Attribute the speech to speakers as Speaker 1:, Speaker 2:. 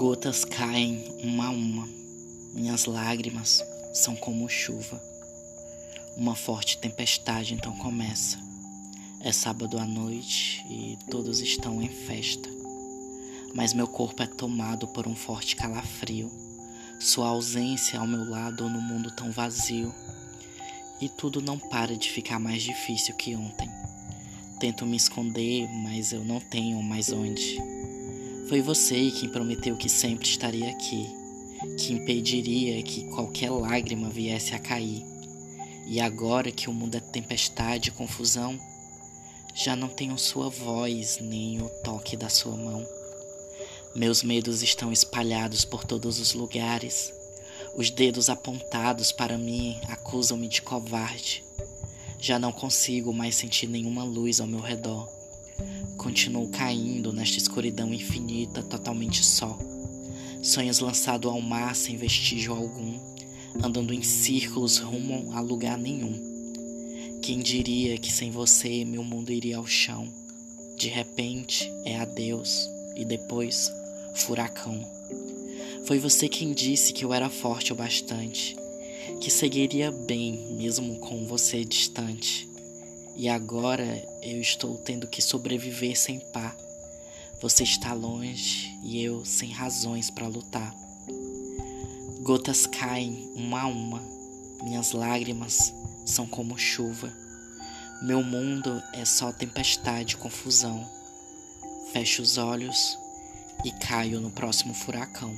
Speaker 1: Gotas caem uma a uma, minhas lágrimas são como chuva. Uma forte tempestade então começa. É sábado à noite e todos estão em festa. Mas meu corpo é tomado por um forte calafrio. Sua ausência ao meu lado no mundo tão vazio. E tudo não para de ficar mais difícil que ontem. Tento me esconder, mas eu não tenho mais onde. Foi você quem prometeu que sempre estaria aqui, que impediria que qualquer lágrima viesse a cair. E agora que o mundo é tempestade e confusão, já não tenho sua voz nem o toque da sua mão. Meus medos estão espalhados por todos os lugares. Os dedos apontados para mim acusam-me de covarde. Já não consigo mais sentir nenhuma luz ao meu redor. Continuo caindo nesta escuridão infinita, totalmente só. Sonhos lançados ao mar sem vestígio algum, andando em círculos rumo a lugar nenhum. Quem diria que sem você meu mundo iria ao chão? De repente é adeus e depois furacão. Foi você quem disse que eu era forte o bastante, que seguiria bem mesmo com você distante. E agora eu estou tendo que sobreviver sem par. Você está longe e eu sem razões para lutar. Gotas caem uma a uma, minhas lágrimas são como chuva. Meu mundo é só tempestade e confusão. Fecho os olhos e caio no próximo furacão.